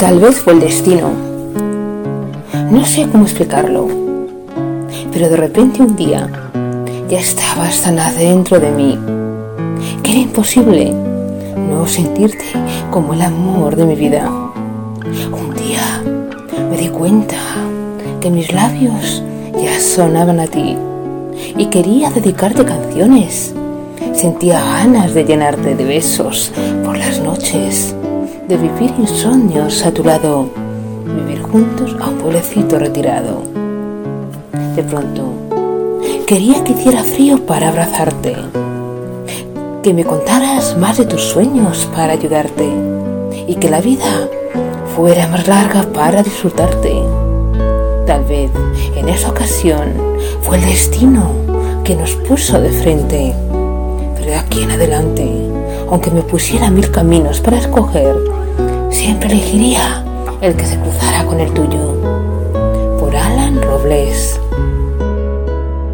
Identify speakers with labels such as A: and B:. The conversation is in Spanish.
A: Tal vez fue el destino. No sé cómo explicarlo. Pero de repente un día ya estabas tan adentro de mí que era imposible no sentirte como el amor de mi vida. Un día me di cuenta que mis labios ya sonaban a ti y quería dedicarte canciones. Sentía ganas de llenarte de besos por las noches de vivir insomnios a tu lado, vivir juntos a un pueblecito retirado. De pronto, quería que hiciera frío para abrazarte, que me contaras más de tus sueños para ayudarte y que la vida fuera más larga para disfrutarte. Tal vez en esa ocasión fue el destino que nos puso de frente, pero de aquí en adelante, aunque me pusiera mil caminos para escoger, siempre elegiría el que se cruzara con el tuyo. Por Alan Robles.